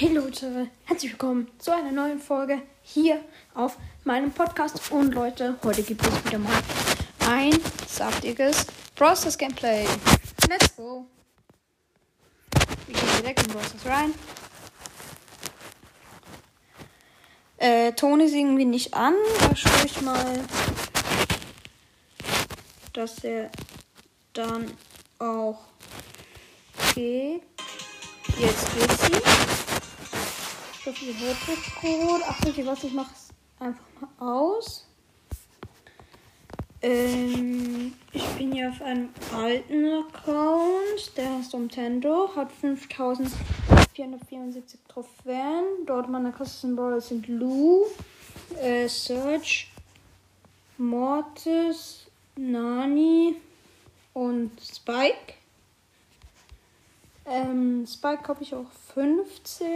Hey Leute, herzlich willkommen zu einer neuen Folge hier auf meinem Podcast. Und Leute, heute gibt es wieder mal ein saftiges Process Gameplay. Let's go! Wir gehen direkt in Process rein. Äh, Ton ist irgendwie nicht an. Da schaue ich mal, dass er dann auch geht. Jetzt geht sie. Ich hört jetzt gut. Ach, ihr was? Ich mache einfach mal aus. Ähm, ich bin hier auf einem alten Account. Der heißt Nintendo. Hat 5474 Trophäen. Dort meine krassesten Brawler sind Lou, äh, Search, Mortis, Nani und Spike. Ähm, Spike habe ich auch 15.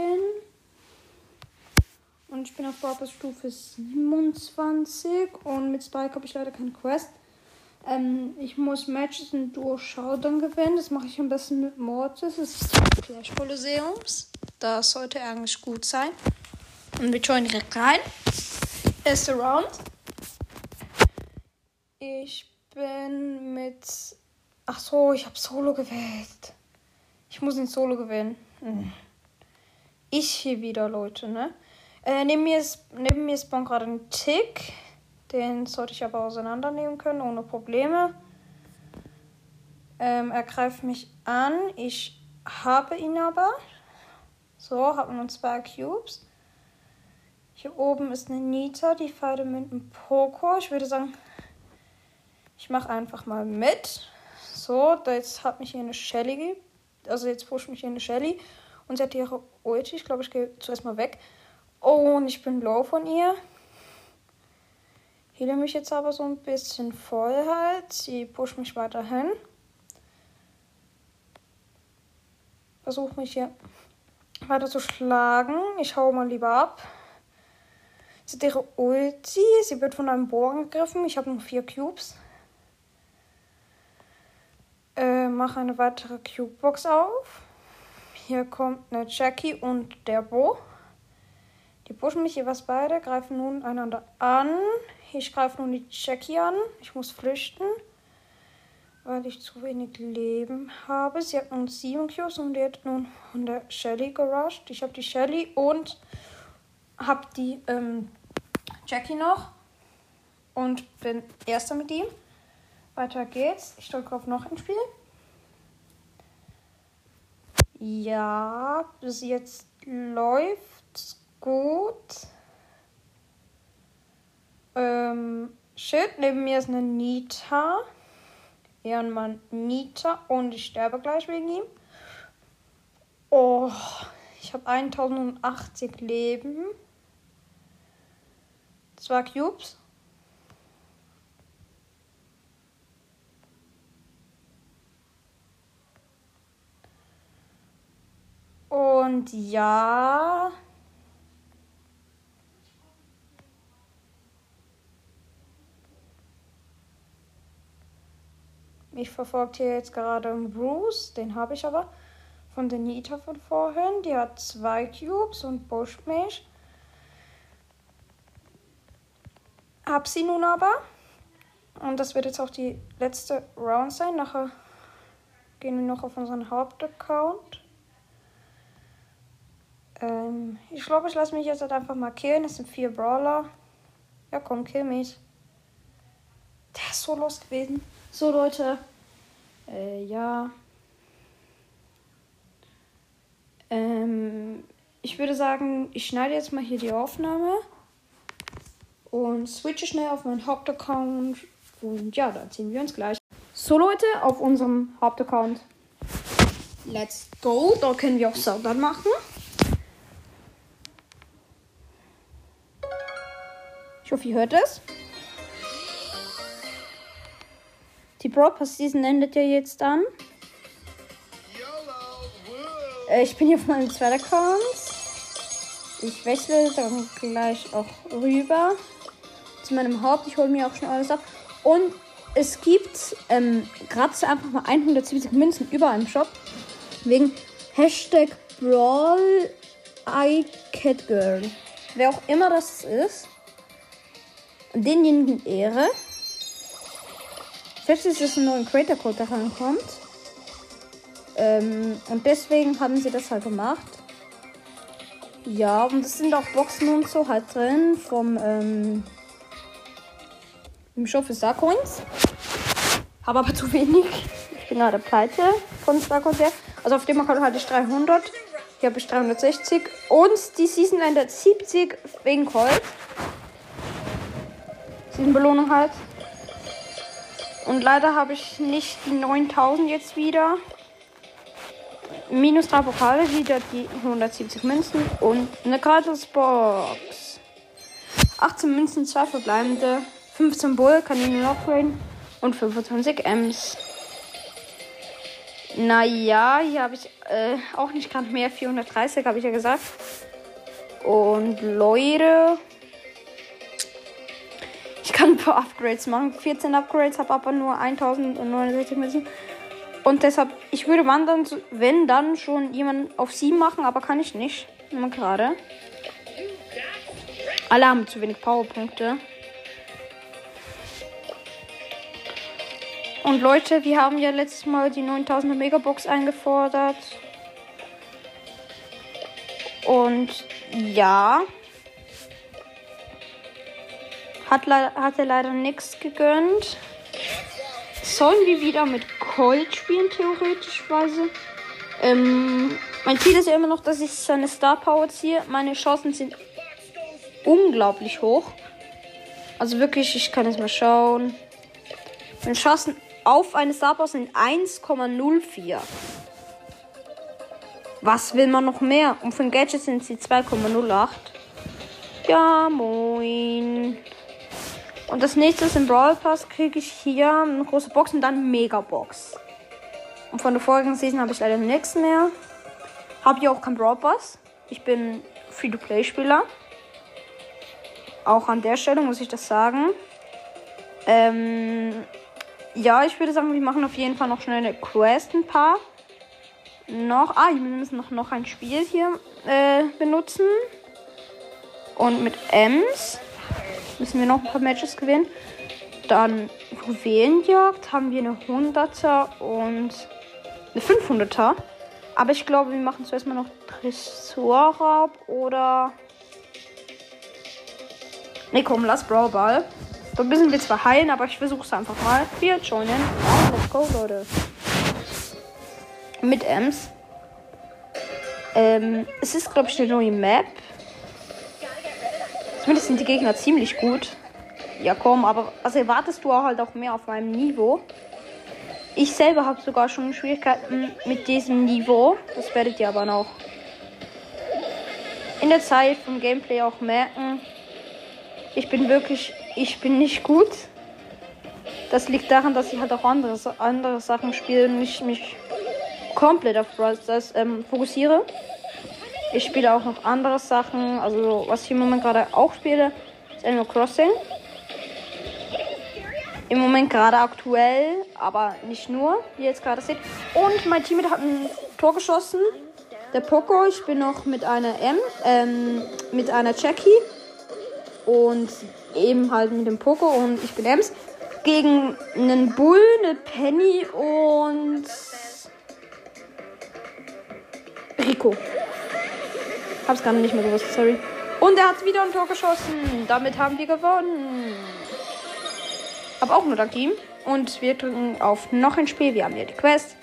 Und ich bin auf Barbers Stufe 27. Und mit Spike habe ich leider keine Quest. Ähm, ich muss Matches in Duo Showdown gewinnen. Das mache ich am besten mit Mortis. Das ist das Clash Kolosseums. Das sollte eigentlich gut sein. Und wir joinen direkt rein. Erste Round. Ich bin mit. Ach so, ich habe Solo gewählt. Ich muss in Solo gewinnen. Hm. Ich hier wieder, Leute, ne? Äh, neben mir, ist, neben mir spawnt gerade ein Tick. Den sollte ich aber auseinandernehmen können, ohne Probleme. Ähm, er greift mich an. Ich habe ihn aber. So, habe nur zwei Cubes. Hier oben ist eine Nita, die Pfeile mit einem Poco. Ich würde sagen, ich mache einfach mal mit. So, jetzt hat mich hier eine Shelly also jetzt pusht mich hier eine Shelly und sie hat ihre Ulti. Ich glaube, ich gehe zuerst mal weg. Oh, und ich bin low von ihr. Heile mich jetzt aber so ein bisschen voll halt. Sie pusht mich weiterhin. Versuche mich hier weiter zu schlagen. Ich hau mal lieber ab. Sie ihre Ulti. Sie wird von einem Bohr angegriffen. Ich habe noch vier Cubes. Äh, mache eine weitere Cubebox auf. Hier kommt eine Jackie und der Bo. Die pushen mich jeweils beide, greifen nun einander an. Ich greife nun die Jackie an. Ich muss flüchten, weil ich zu wenig Leben habe. Sie hat nun sieben Cubes und die hat nun von der Shelly gerusht. Ich habe die Shelly und habe die ähm, Jackie noch und bin erster mit ihm. Weiter geht's. Ich drücke auf noch ein Spiel. Ja, bis jetzt läuft gut. Ähm, shit, neben mir ist eine Nita. Ehrenmann Nita und ich sterbe gleich wegen ihm. Oh, ich habe 1080 Leben. Zwei Cubes. Und ja. Mich verfolgt hier jetzt gerade Bruce, den habe ich aber von der Nita von vorhin. Die hat zwei Cubes und pusht mich. Hab sie nun aber. Und das wird jetzt auch die letzte Round sein. Nachher gehen wir noch auf unseren Hauptaccount. Ähm, ich glaube, ich lasse mich jetzt halt einfach mal killen. Es sind vier Brawler. Ja, komm, kill mich. Der ist so los gewesen. So, Leute. Äh, ja. Ähm, ich würde sagen, ich schneide jetzt mal hier die Aufnahme. Und switche schnell auf meinen Hauptaccount. Und ja, dann ziehen wir uns gleich. So, Leute, auf unserem Hauptaccount. Let's go. Da können wir auch Saudan machen. Ich hoffe, ihr hört es. Die Broadcast Season endet ja jetzt dann. Äh, ich bin hier auf meinem zweiten Account. Ich wechsle dann gleich auch rüber zu meinem Haupt. Ich hole mir auch schon alles ab. Und es gibt ähm, gratis einfach mal 170 Münzen überall im Shop. Wegen Hashtag Brawl iCat Girl. Wer auch immer das ist. Denjenigen Ehre. Selbst ist es ein neuer Creator Code, der rankommt. Ähm, und deswegen haben sie das halt gemacht. Ja, und es sind auch Boxen und so halt drin vom ähm, im Shop für Starcoins. Habe aber zu wenig. Ich bin gerade pleite von Starcoins her. Also auf dem Account hatte ich 300. Hier habe ich 360. Und die Season endet 70 wegen Colt. Season Belohnung halt. Und leider habe ich nicht die 9000 jetzt wieder. Minus 3 Pokale, wieder die 170 Münzen und eine Gratis-Box. 18 Münzen, 2 verbleibende, 15 Bull, kann ich und 25 Ms. Naja, hier habe ich äh, auch nicht gerade mehr. 430 habe ich ja gesagt. Und Leute. Ich kann ein paar Upgrades machen. 14 Upgrades, habe aber nur 1069 Münzen. Und deshalb, ich würde wandern, wenn dann schon jemand auf 7 machen, aber kann ich nicht. Immer gerade. Alle haben zu wenig Powerpunkte. Und Leute, wir haben ja letztes Mal die 9000er Megabox eingefordert. Und ja. Hat le hatte leider nichts gegönnt. Sollen wir wieder mit Colt spielen, theoretischweise? Ähm, mein Ziel ist ja immer noch, dass ich seine Star Power ziehe. Meine Chancen sind unglaublich hoch. Also wirklich, ich kann jetzt mal schauen. Meine Chancen auf eine Star Power sind 1,04. Was will man noch mehr? Und für ein Gadget sind sie 2,08. Ja, moin. Und das nächste ist im Brawl Pass kriege ich hier eine große Box und dann Megabox. Und von der vorigen Season habe ich leider nichts mehr. Habe hier auch kein Brawl Pass. Ich bin Free-to-Play-Spieler. Auch an der Stelle muss ich das sagen. Ähm, ja, ich würde sagen, wir machen auf jeden Fall noch schnell eine Quest ein paar. Noch, ah, wir müssen noch, noch ein Spiel hier äh, benutzen. Und mit Ems müssen wir noch ein paar Matches gewinnen. Dann Juwelenjagd haben wir eine 100er und eine 500er. Aber ich glaube, wir machen zuerst mal noch Tresorraub oder. Ne, komm, lass Brawlball. Da müssen wir zwar heilen, aber ich versuche es einfach mal. Wir joinen. let's go, Leute. Mit Ems. Ähm, es ist, glaube ich, eine neue Map. Zumindest sind die Gegner ziemlich gut. Ja, komm, aber was erwartest du halt auch mehr auf meinem Niveau? Ich selber habe sogar schon Schwierigkeiten mit diesem Niveau. Das werdet ihr aber noch in der Zeit vom Gameplay auch merken. Ich bin wirklich, ich bin nicht gut. Das liegt daran, dass ich halt auch andere, andere Sachen spiele und ich mich komplett auf Brawl ähm, fokussiere. Ich spiele auch noch andere Sachen. Also, was ich im Moment gerade auch spiele, ist Animal Crossing. Im Moment gerade aktuell, aber nicht nur, wie ihr jetzt gerade seht. Und mein Team hat ein Tor geschossen. Der Poco, ich bin noch mit einer M, ähm, mit einer Jackie. Und eben halt mit dem Poco und ich bin Ems. Gegen einen Bull, eine Penny und Rico. Hab's gar nicht mehr gewusst, sorry. Und er hat wieder ein Tor geschossen. Damit haben wir gewonnen. Aber auch nur dank ihm. Und wir drücken auf noch ein Spiel. Wir haben hier die Quest.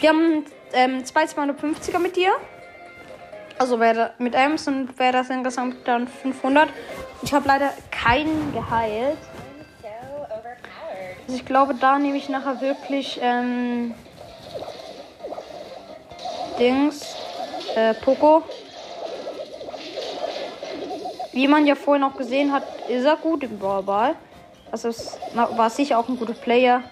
Wir haben ähm, zwei 250er mit dir. Also wer mit Ems und wäre das insgesamt dann 500. Ich habe leider keinen geheilt. Also ich glaube, da nehme ich nachher wirklich ähm, Dings, äh, Poco. Wie man ja vorhin auch gesehen hat, ist er gut im Brawlball. Also es war sicher auch ein guter Player.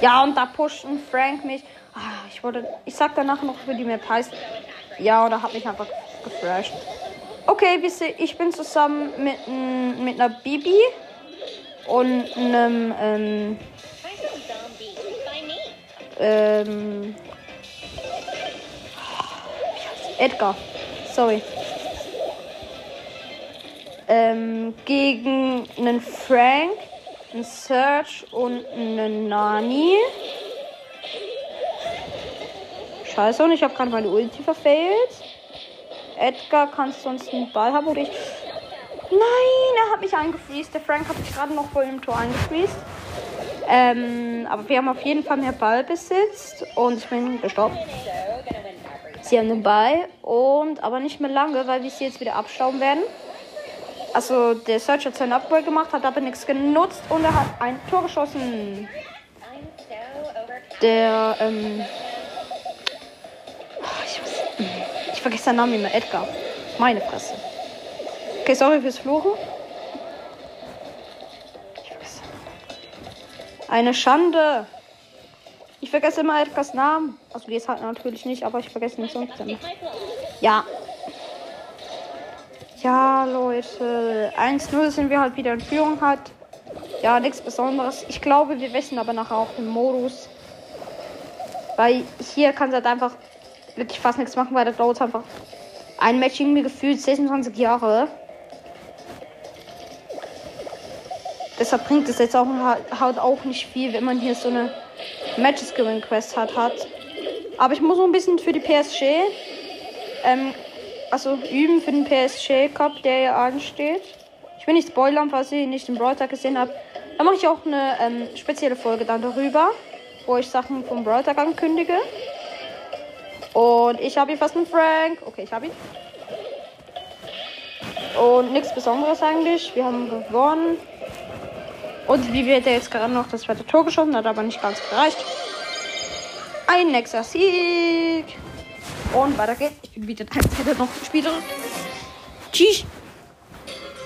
Ja, und da pusht ein Frank mich. Ah, ich wollte. Ich sag danach noch, wie die Map heißt. Ja, oder hat mich einfach geflasht. Okay, wisst ihr, ich bin zusammen mit, mit einer Bibi und einem ähm, ähm, Edgar. Sorry. Ähm, gegen einen Frank, einen Search und einen Nani. Scheiße, und ich habe gerade meine Ulti verfehlt. Edgar, kannst du sonst einen Ball haben oder ich. Nein, er hat mich eingefriest. Der Frank hat mich gerade noch vor dem Tor eingefriest. Ähm, aber wir haben auf jeden Fall mehr Ballbesitz und ich bin gestorben. Sie haben den Ball und aber nicht mehr lange, weil wir sie jetzt wieder abstauben werden. Also der Search hat seinen Upgrade gemacht, hat aber nichts genutzt und er hat ein Tor geschossen. Der, ähm. Ich, ich vergesse seinen Namen immer, Edgar. Meine Fresse. Okay, sorry fürs Fluchen. Eine Schande. Ich vergesse immer Edgars Namen. Also jetzt halt natürlich nicht, aber ich vergesse ihn sonst immer. Ja. Ja, Leute. 1-0 sind wir halt wieder in Führung halt. Ja, nichts Besonderes. Ich glaube, wir wissen aber nachher auch den Modus. Weil hier kann es halt einfach wirklich fast nichts machen, weil da dauert einfach ein Match irgendwie gefühlt 26 Jahre. Deshalb bringt es jetzt auch halt auch nicht viel, wenn man hier so eine Matches Gewinn Quest hat, hat. Aber ich muss noch ein bisschen für die PSG, ähm, also üben für den PSG Cup, der ja ansteht. Ich will nicht spoilern, falls ihr nicht den Brawl Tag gesehen habt. Da mache ich auch eine ähm, spezielle Folge dann darüber, wo ich Sachen vom Brawl Tag ankündige. Und ich habe hier fast einen Frank. Okay, ich habe ihn. Und nichts Besonderes eigentlich. Wir haben gewonnen. Und wie wird er jetzt gerade noch das zweite Tor geschossen, hat aber nicht ganz gereicht. Ein nächster Sieg. Und weiter geht's. Ich bin wieder hätte noch Spieler. Tschüss.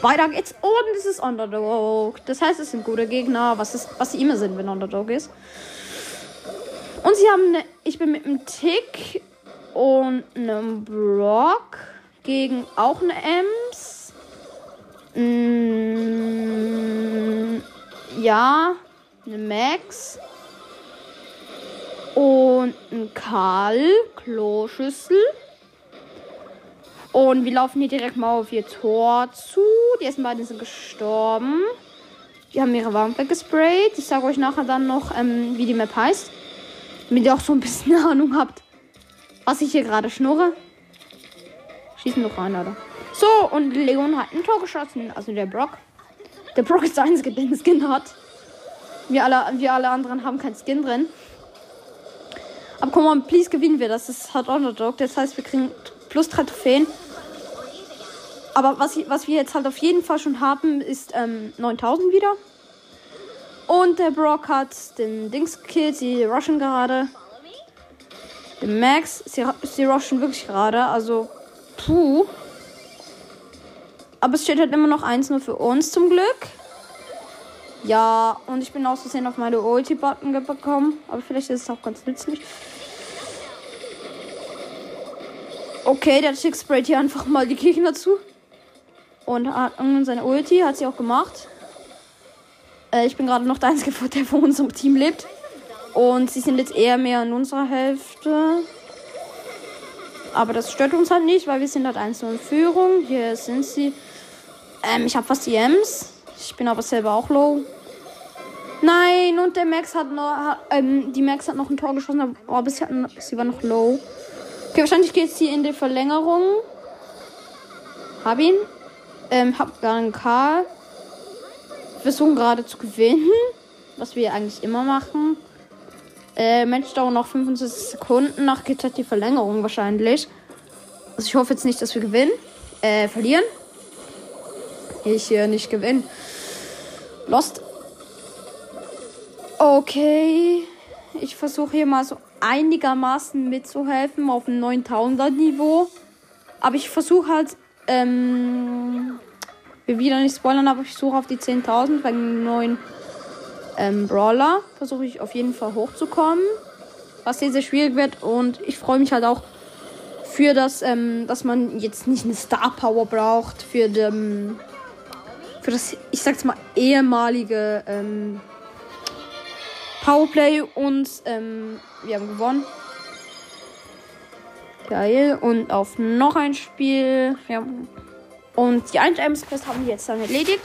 Weiter geht's. Und es ist Underdog. Das heißt, es sind gute Gegner, was, ist, was sie immer sind, wenn Underdog ist. Und sie haben eine. Ich bin mit einem Tick und einem Brock gegen auch eine Ems. Mm, ja, eine Max und ein Karl Kloschüssel. Und wir laufen hier direkt mal auf ihr Tor zu. Die ersten beiden sind gestorben. Die haben ihre Wampe gesprayt. Ich sage euch nachher dann noch, ähm, wie die Map heißt. Damit ihr auch so ein bisschen Ahnung habt, was ich hier gerade schnurre. Schießen noch rein, oder? So, und Leon hat ein Tor geschossen. Also der Brock. Der Brock ist der einzige, der einen Skin hat. Wir alle, wir alle anderen haben keinen Skin drin. Aber komm mal, please gewinnen wir das. Ist halt Underdog. Das heißt, wir kriegen plus drei Trophäen. Aber was, was wir jetzt halt auf jeden Fall schon haben, ist ähm, 9000 wieder. Und der Brock hat den Dings gekillt. Sie rushen gerade. Der Max, sie, sie rushen wirklich gerade. Also, puh. Aber es steht halt immer noch 1 nur für uns zum Glück. Ja, und ich bin aus Versehen auf meine Ulti-Button gekommen. Aber vielleicht ist es auch ganz nützlich. Okay, der Chick sprayt hier einfach mal die Gegner zu. Und hat seine Ulti, hat sie auch gemacht. Äh, ich bin gerade noch der Einzige, der von unserem Team lebt. Und sie sind jetzt eher mehr in unserer Hälfte. Aber das stört uns halt nicht, weil wir sind halt 1 in Führung. Hier sind sie. Ähm, ich habe fast die Ems. Ich bin aber selber auch low. Nein, und der Max hat noch. Ähm, die Max hat noch ein Tor geschossen, aber sie, hatten, sie war noch low. Okay, wahrscheinlich geht es hier in die Verlängerung. Hab ihn. Ähm, hab gar einen Karl. Versuchen gerade zu gewinnen. Was wir eigentlich immer machen. Äh, Mensch, dauert noch 25 Sekunden. Nach geht halt die Verlängerung wahrscheinlich. Also ich hoffe jetzt nicht, dass wir gewinnen. Äh, verlieren ich hier nicht gewinne. Lost. Okay. Ich versuche hier mal so einigermaßen mitzuhelfen auf dem 9000er Niveau. Aber ich versuche halt, ähm, will wieder nicht spoilern, aber ich suche auf die 10.000 wegen neuen ähm, Brawler. Versuche ich auf jeden Fall hochzukommen. Was sehr, sehr schwierig wird. Und ich freue mich halt auch für das, ähm, dass man jetzt nicht eine Star Power braucht für den für das, ich sag's mal, ehemalige ähm, Powerplay und ähm, wir haben gewonnen. Geil. Und auf noch ein Spiel. Ja. Und die 1 Ms Quest haben wir jetzt dann erledigt.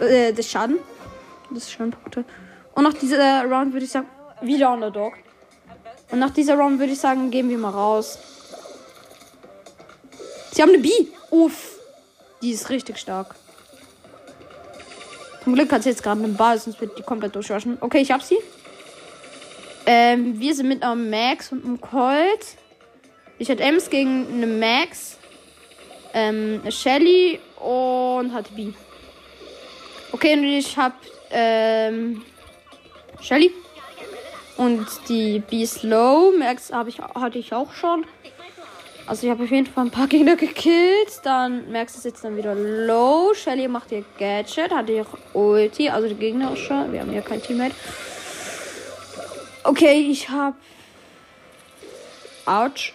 Äh, das Schaden. Das Schadenpunkte. Und nach dieser Round würde ich sagen, wieder Underdog. Und nach dieser Round würde ich sagen, gehen wir mal raus. Sie haben eine B. Uff. Die ist richtig stark. Zum Glück hat sie jetzt gerade einen Ball, sonst wird die komplett durchwaschen. Okay, ich hab sie. Ähm, wir sind mit einem Max und einem Colt. Ich hatte Ems gegen eine Max, ähm, eine Shelly und hatte B. Okay, und ich hab ähm, Shelly. Und die B ist low. Max hab ich, hatte ich auch schon. Also ich habe auf jeden Fall ein paar Gegner gekillt. Dann Max ist jetzt dann wieder low. Shelly macht ihr Gadget, hat ihr Ulti, also die Gegner auch schon. Wir haben ja kein Teammate. Okay, ich habe Autsch.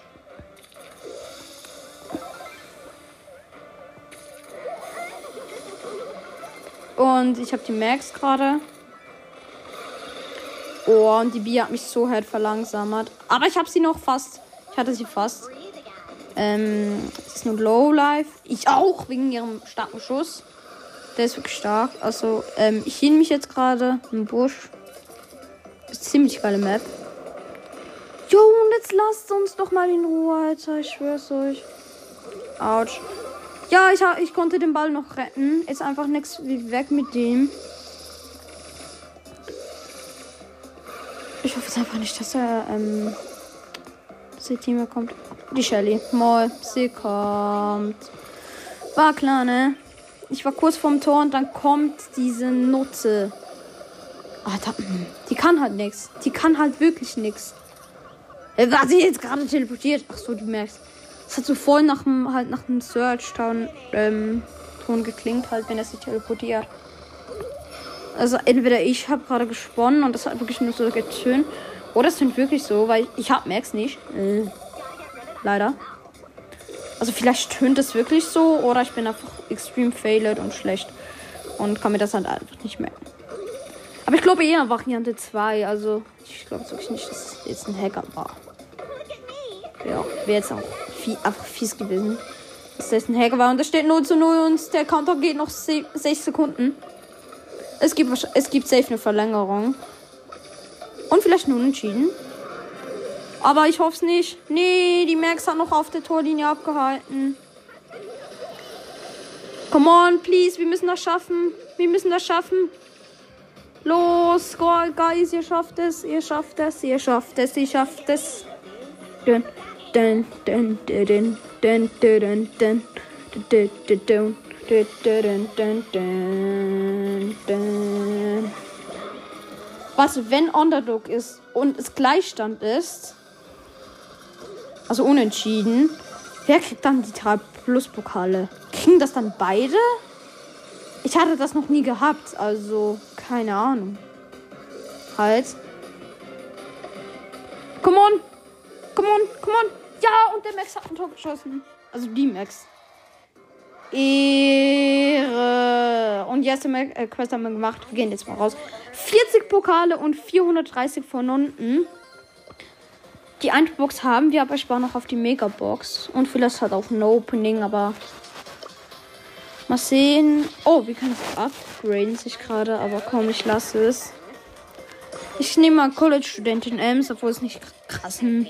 Und ich habe die Max gerade. Oh, und die B hat mich so halt verlangsamt. Aber ich habe sie noch fast. Ich hatte sie fast. Ähm, es ist nur Low Life. Ich auch, wegen ihrem starken Schuss. Der ist wirklich stark. Also, ähm, ich hin mich jetzt gerade im Busch. Ziemlich geile Map. Jo, und jetzt lasst uns doch mal in Ruhe, Alter. Ich schwör's euch. Autsch. Ja, ich, ich konnte den Ball noch retten. Ist einfach nichts wie weg mit dem. Ich hoffe es einfach nicht, dass er, ähm, dass die Team kommt. Die Shelly. Moll. Sie kommt. War klar, ne? Ich war kurz vorm Tor und dann kommt diese Nutze. Alter, die kann halt nichts. Die kann halt wirklich nichts. War sie jetzt gerade teleportiert? Ach so, du merkst. Es hat so voll nach dem, halt nach dem Search-Ton ähm, Ton geklingt, halt, wenn er sich teleportiert. Also entweder ich habe gerade gesponnen und das hat wirklich nur so getönt. Oder es sind wirklich so, weil ich, ich habe Max nicht. Äh. Leider. Also vielleicht tönt es wirklich so oder ich bin einfach extrem failed und schlecht und kann mir das halt einfach nicht merken. Aber ich glaube eher Variante 2. Also ich glaube wirklich nicht, dass es jetzt ein Hacker war. Ja, wäre jetzt auch viel, einfach fies gewesen. Dass das ein Hacker war und da steht 0 zu 0 und der Counter geht noch 6 Sekunden. Es gibt, es gibt safe eine Verlängerung. Und vielleicht nur unentschieden. Aber ich hoffe es nicht. Nee, die Max hat noch auf der Torlinie abgehalten. Come on, please. Wir müssen das schaffen. Wir müssen das schaffen. Los, guys, ihr schafft es. Ihr schafft es. Ihr schafft es. Ihr schafft es. Dun, dun, dun, dun, dun, dun, dun, dun, dun, Was, wenn Underdog ist und es Gleichstand ist, also unentschieden. Wer kriegt dann die drei Plus-Pokale? Kriegen das dann beide? Ich hatte das noch nie gehabt, also keine Ahnung. Halt. Come on. Come on, come on. Ja, und der Max hat ein Tor geschossen. Also die Max. Ehre. Und jetzt haben wir äh, Quest haben wir gemacht. Wir gehen jetzt mal raus. 40 Pokale und 430 von unten. Die eine Box haben wir, aber ich war noch auf die Megabox. Und vielleicht hat auch ein Opening, aber. Mal sehen. Oh, wir können es upgraden sich gerade, aber komm, ich lasse es. Ich nehme mal College-Studentin Ems, obwohl es nicht krassen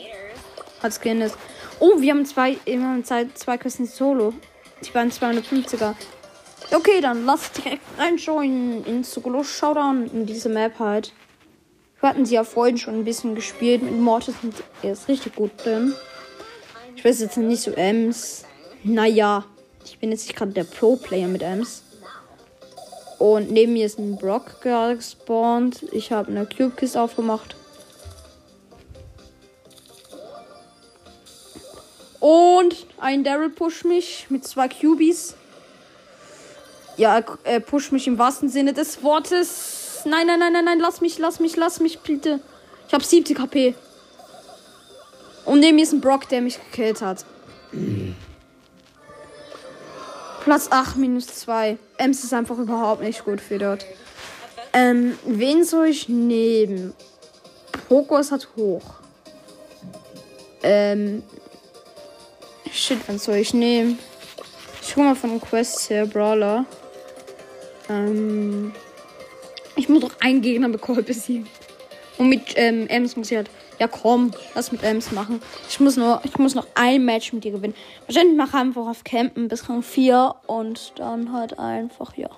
als Skin ist. Oh, wir haben zwei, immer zwei, zwei Küssen Solo. Ich war ein 250er. Okay, dann lass direkt reinschauen ins Solo Showdown in diese Map halt. Wir hatten sie ja vorhin schon ein bisschen gespielt mit Mortis und er ist richtig gut drin. Ich weiß jetzt nicht so Ems. Naja, ich bin jetzt nicht gerade der Pro-Player mit Ems. Und neben mir ist ein Brock gespawnt. Ich habe eine Cube Kiss aufgemacht. Und ein Daryl pusht mich mit zwei Cubies. Ja, er pusht mich im wahrsten Sinne des Wortes. Nein, nein, nein, nein, nein. Lass mich, lass mich, lass mich, bitte. Ich habe 70 HP. Und neben mir ist ein Brock, der mich gekillt hat. Platz 8 minus 2. Ems ist einfach überhaupt nicht gut für dort. Ähm, wen soll ich nehmen? Poco ist halt hoch. Ähm, Shit, was soll ich nehmen? Ich guck mal von den Quests her, Brawler. Ähm. Ich muss doch einen Gegner Colt besiegen. Und mit ähm, Ems muss ich halt. Ja komm, lass mit Ems machen. Ich muss nur, ich muss noch ein Match mit dir gewinnen. Wahrscheinlich mache ich einfach auf Campen bis Rang 4 und dann halt einfach, ja.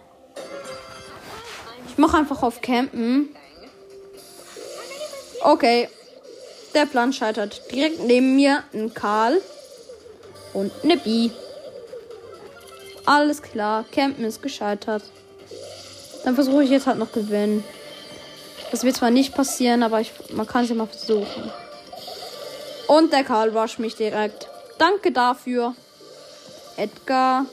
Ich mache einfach auf Campen. Okay. Der Plan scheitert. Direkt neben mir ein Karl und eine Bi. Alles klar. Campen ist gescheitert. Dann versuche ich jetzt halt noch gewinnen. Das wird zwar nicht passieren, aber ich, man kann es ja mal versuchen. Und der Karl wasch mich direkt. Danke dafür. Edgar.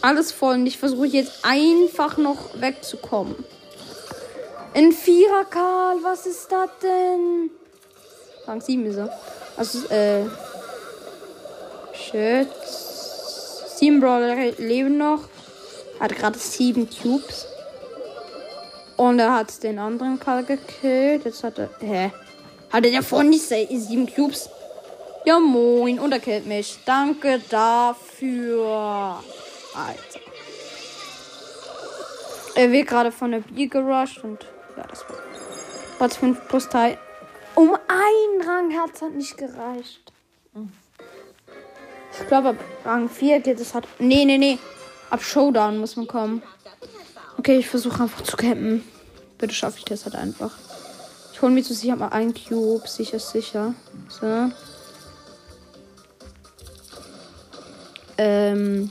Alles voll. Und ich versuche jetzt einfach noch wegzukommen. Ein Vierer Karl, was ist das denn? Rang 7 ist er. Also, äh. Shit. Sieben Brawler leben noch. Hat gerade sieben Cubes. Und er hat den anderen Karl gekillt. Jetzt hat er. Hä? Hatte der vorhin nicht sieben Cubes? Ja, moin. Und er killt mich. Danke dafür. Alter. Er wird gerade von der Bier gerusht und. Ja, das war. Platz 5 plus Teil. Um einen Rang hat es halt nicht gereicht. Ich glaube, ab Rang 4 geht es halt. Nee, nee, nee. Ab Showdown muss man kommen. Okay, ich versuche einfach zu campen. Bitte schaffe ich das halt einfach. Ich hole mir zu sicher mal einen Cube. Sicher, sicher. So. Ähm.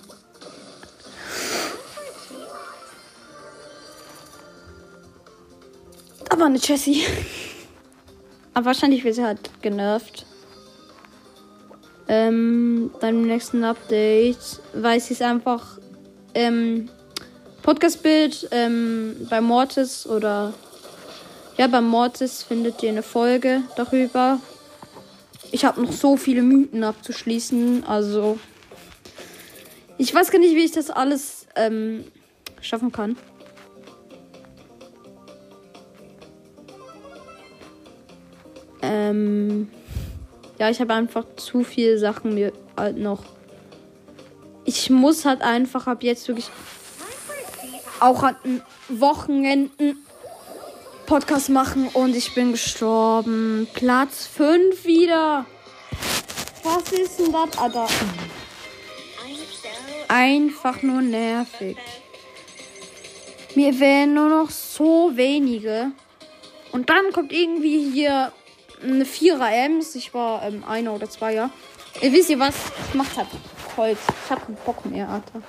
Da war eine Jessie. Aber wahrscheinlich wird sie halt genervt. Ähm, dann im nächsten Update weiß ich es einfach. Ähm, Podcast-Bild ähm, bei Mortis oder ja, bei Mortis findet ihr eine Folge darüber. Ich habe noch so viele Mythen abzuschließen, also ich weiß gar nicht, wie ich das alles ähm, schaffen kann. Ähm, ja, ich habe einfach zu viele Sachen mir halt noch. Ich muss halt einfach ab jetzt wirklich auch an Wochenenden Podcast machen und ich bin gestorben. Platz 5 wieder. Was ist denn das, Alter? Einfach nur nervig. Mir wären nur noch so wenige. Und dann kommt irgendwie hier eine Vierer Ems. Ich war ähm, einer oder zwei, ja. Ihr wisst ihr was? Ich mach halt Holz. Ich hab keinen Bock mehr, Alter.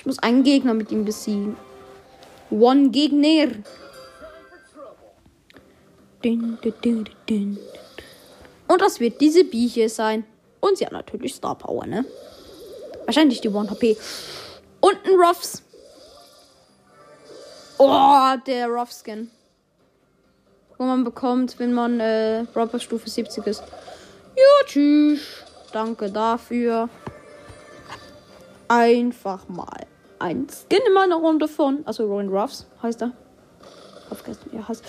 Ich muss einen Gegner mit ihm besiegen. One Gegner. Und das wird diese Bi hier sein. Und sie hat natürlich Star Power, ne? Wahrscheinlich die One HP. Und ein Ruffs. Oh, der Ruff-Skin. Wo man bekommt, wenn man äh, Robber Stufe 70 ist. Ja, tschüss. Danke dafür. Einfach mal ein Skin in meiner Runde von. Also Rowan Ruffs heißt er. Hab vergessen, wie er heißt.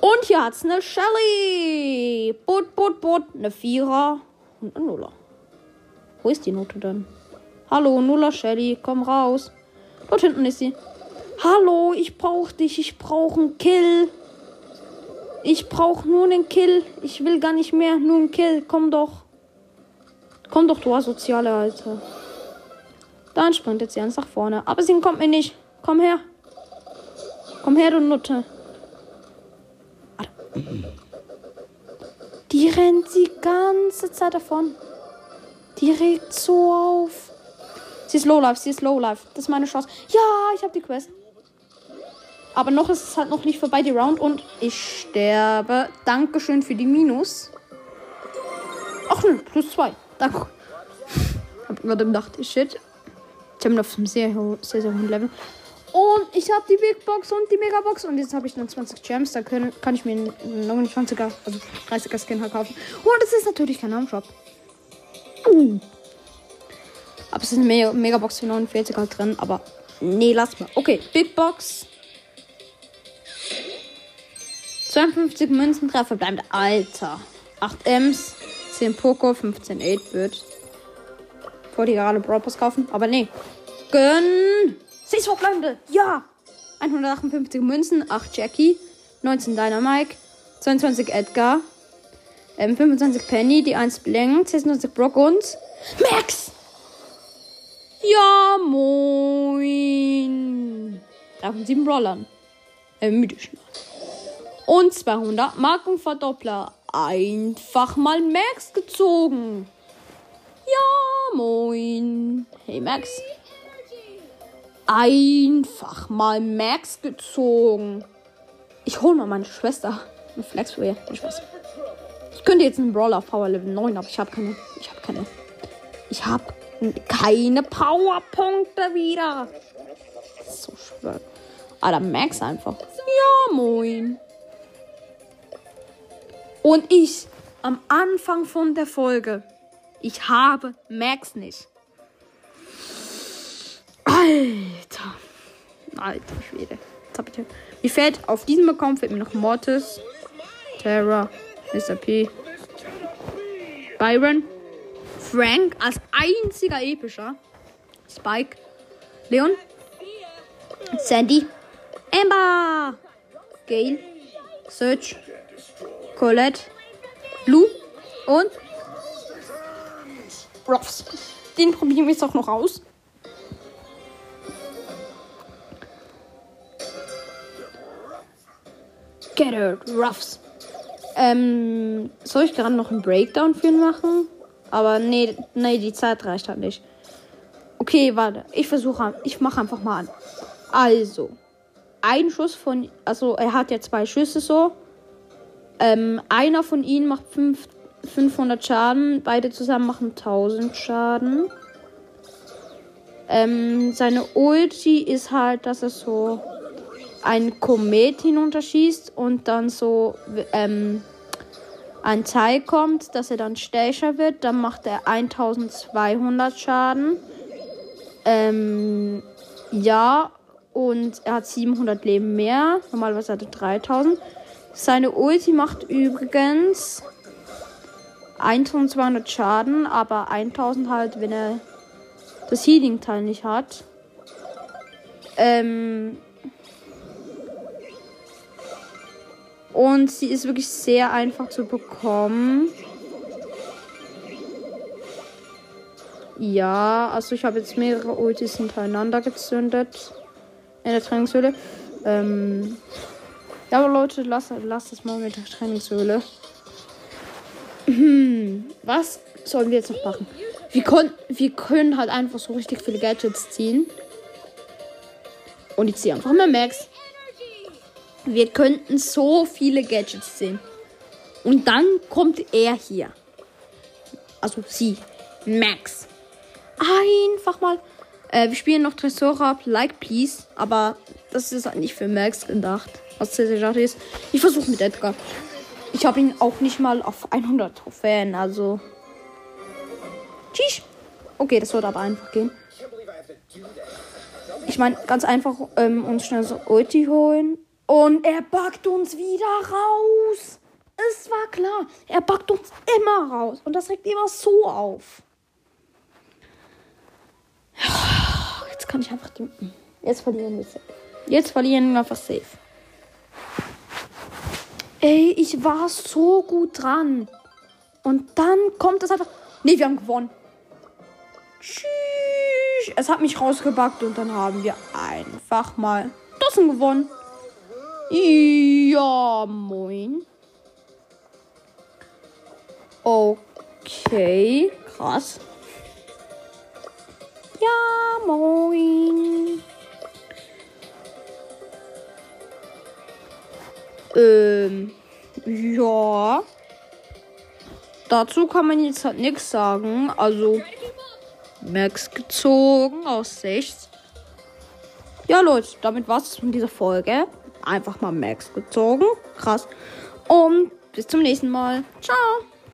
Und hier hat's eine Shelly. Bot, Bot, Bot. Eine Vierer und eine Nuller. Wo ist die Note denn? Hallo, Nuller Shelly, komm raus. Dort hinten ist sie. Hallo, ich brauch dich. Ich brauch einen Kill. Ich brauch nur einen Kill. Ich will gar nicht mehr. Nur einen Kill. Komm doch. Komm doch, du asoziale Alter. Dann sprintet sie ganz nach vorne. Aber sie kommt mir nicht. Komm her. Komm her, du Nutte. Die rennt die ganze Zeit davon. Die regt so auf. Sie ist Low Life, sie ist Low Life. Das ist meine Chance. Ja, ich habe die Quest. Aber noch ist es halt noch nicht vorbei, die Round. Und ich sterbe. Dankeschön für die Minus. Ach nö, plus zwei. Danke. Hab gerade gedacht, shit. Ich habe auf einem sehr, sehr, sehr hohen Level. Und ich habe die Big Box und die Megabox. Und jetzt habe ich nur 20 Gems. Da können, kann ich mir einen 29er, also 30er Skin halt kaufen. Und das ist natürlich kein Armshop. Uh. Aber es ist eine Me Megabox für 49er drin. Aber nee, lass mal. Okay, Big Box. 52 Münzen, 3 verbleibende. Alter. 8 Ms, 10 Poco, 15 8-Bit. Wollte ich gerade Brawl kaufen, aber nee. Gönn! 6 verbleibende! Ja! 158 Münzen, 8 Jackie, 19 Dynamike, 22 Edgar, ähm, 25 Penny, die 1 Blank, 26 Brock und Max! Ja, moin! 3 von 7 Brawlern. Äh, mythischen. Und 200 Markenverdoppler. Einfach mal Max gezogen. Ja, moin. Hey, Max. Einfach mal Max gezogen. Ich hole mal meine Schwester. Eine Flex für ihr. Spaß. Ich könnte jetzt einen Brawler Power Level 9, aber ich habe keine. Ich habe keine. Ich habe keine Powerpunkte wieder. So schwer. Alter, Max einfach. Ja, moin. Und ich am Anfang von der Folge. Ich habe Max nicht. Alter. Alter Schwede. Jetzt hab ich hier. Mir fällt auf diesem Account fehlt mir noch Mortis, Terra, Mr. P, Byron, Frank als einziger epischer, Spike, Leon, Sandy, Amber, Gail, Search, Colette, Lou und Ruffs. Den probieren wir jetzt auch noch aus. Get it, Ruffs. Ähm, soll ich gerade noch einen Breakdown für ihn machen? Aber nee, nee, die Zeit reicht halt nicht. Okay, warte. Ich versuche, ich mache einfach mal an. Also, ein Schuss von, also er hat ja zwei Schüsse so. Ähm, einer von ihnen macht fünf, 500 Schaden, beide zusammen machen 1000 Schaden. Ähm, seine Ulti ist halt, dass er so ein Komet hinunterschießt und dann so ähm, ein Teil kommt, dass er dann stärker wird. Dann macht er 1200 Schaden. Ähm, ja, und er hat 700 Leben mehr. Normalerweise hat er 3000. Seine Ulti macht übrigens 1200 Schaden, aber 1000 halt, wenn er das Healing-Teil nicht hat. Ähm, und sie ist wirklich sehr einfach zu bekommen. Ja, also ich habe jetzt mehrere Ultis hintereinander gezündet. In der Trainingshöhle. Ähm, ja, aber Leute, lasst lass das mal mit der Trainingshöhle. Hm, was sollen wir jetzt noch machen? Wir, kon wir können halt einfach so richtig viele Gadgets ziehen. Und ich ziehe einfach mal Max. Wir könnten so viele Gadgets ziehen. Und dann kommt er hier. Also sie. Max. Einfach mal. Äh, wir spielen noch Tresora Like Please. Aber das ist halt nicht für Max gedacht. Was sehr, sehr schade ist. Ich versuche mit Edgar. Ich habe ihn auch nicht mal auf 100 Trophäen. Also. Tschüss. Okay, das wird aber einfach gehen. Ich meine, ganz einfach ähm, uns schnell so Ulti holen. Und er backt uns wieder raus. Es war klar. Er backt uns immer raus. Und das regt immer so auf. Jetzt kann ich einfach die. Jetzt verlieren wir safe. Jetzt verlieren wir einfach safe. Ey, ich war so gut dran. Und dann kommt es einfach. Nee, wir haben gewonnen. Tschüss. Es hat mich rausgebackt und dann haben wir einfach mal Dossen gewonnen. Ja, moin. Okay, krass. Ja, moin. Ähm, ja. Dazu kann man jetzt halt nichts sagen. Also, Max gezogen aus Sicht. Ja, Leute, damit war es mit dieser Folge. Einfach mal Max gezogen. Krass. Und bis zum nächsten Mal. Ciao.